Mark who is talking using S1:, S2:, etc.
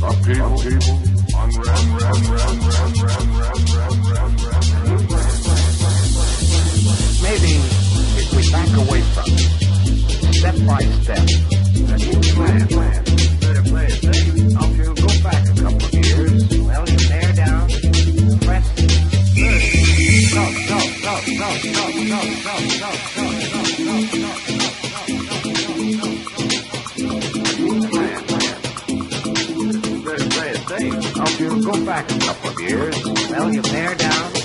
S1: Maybe if we back away from it, step by step, down.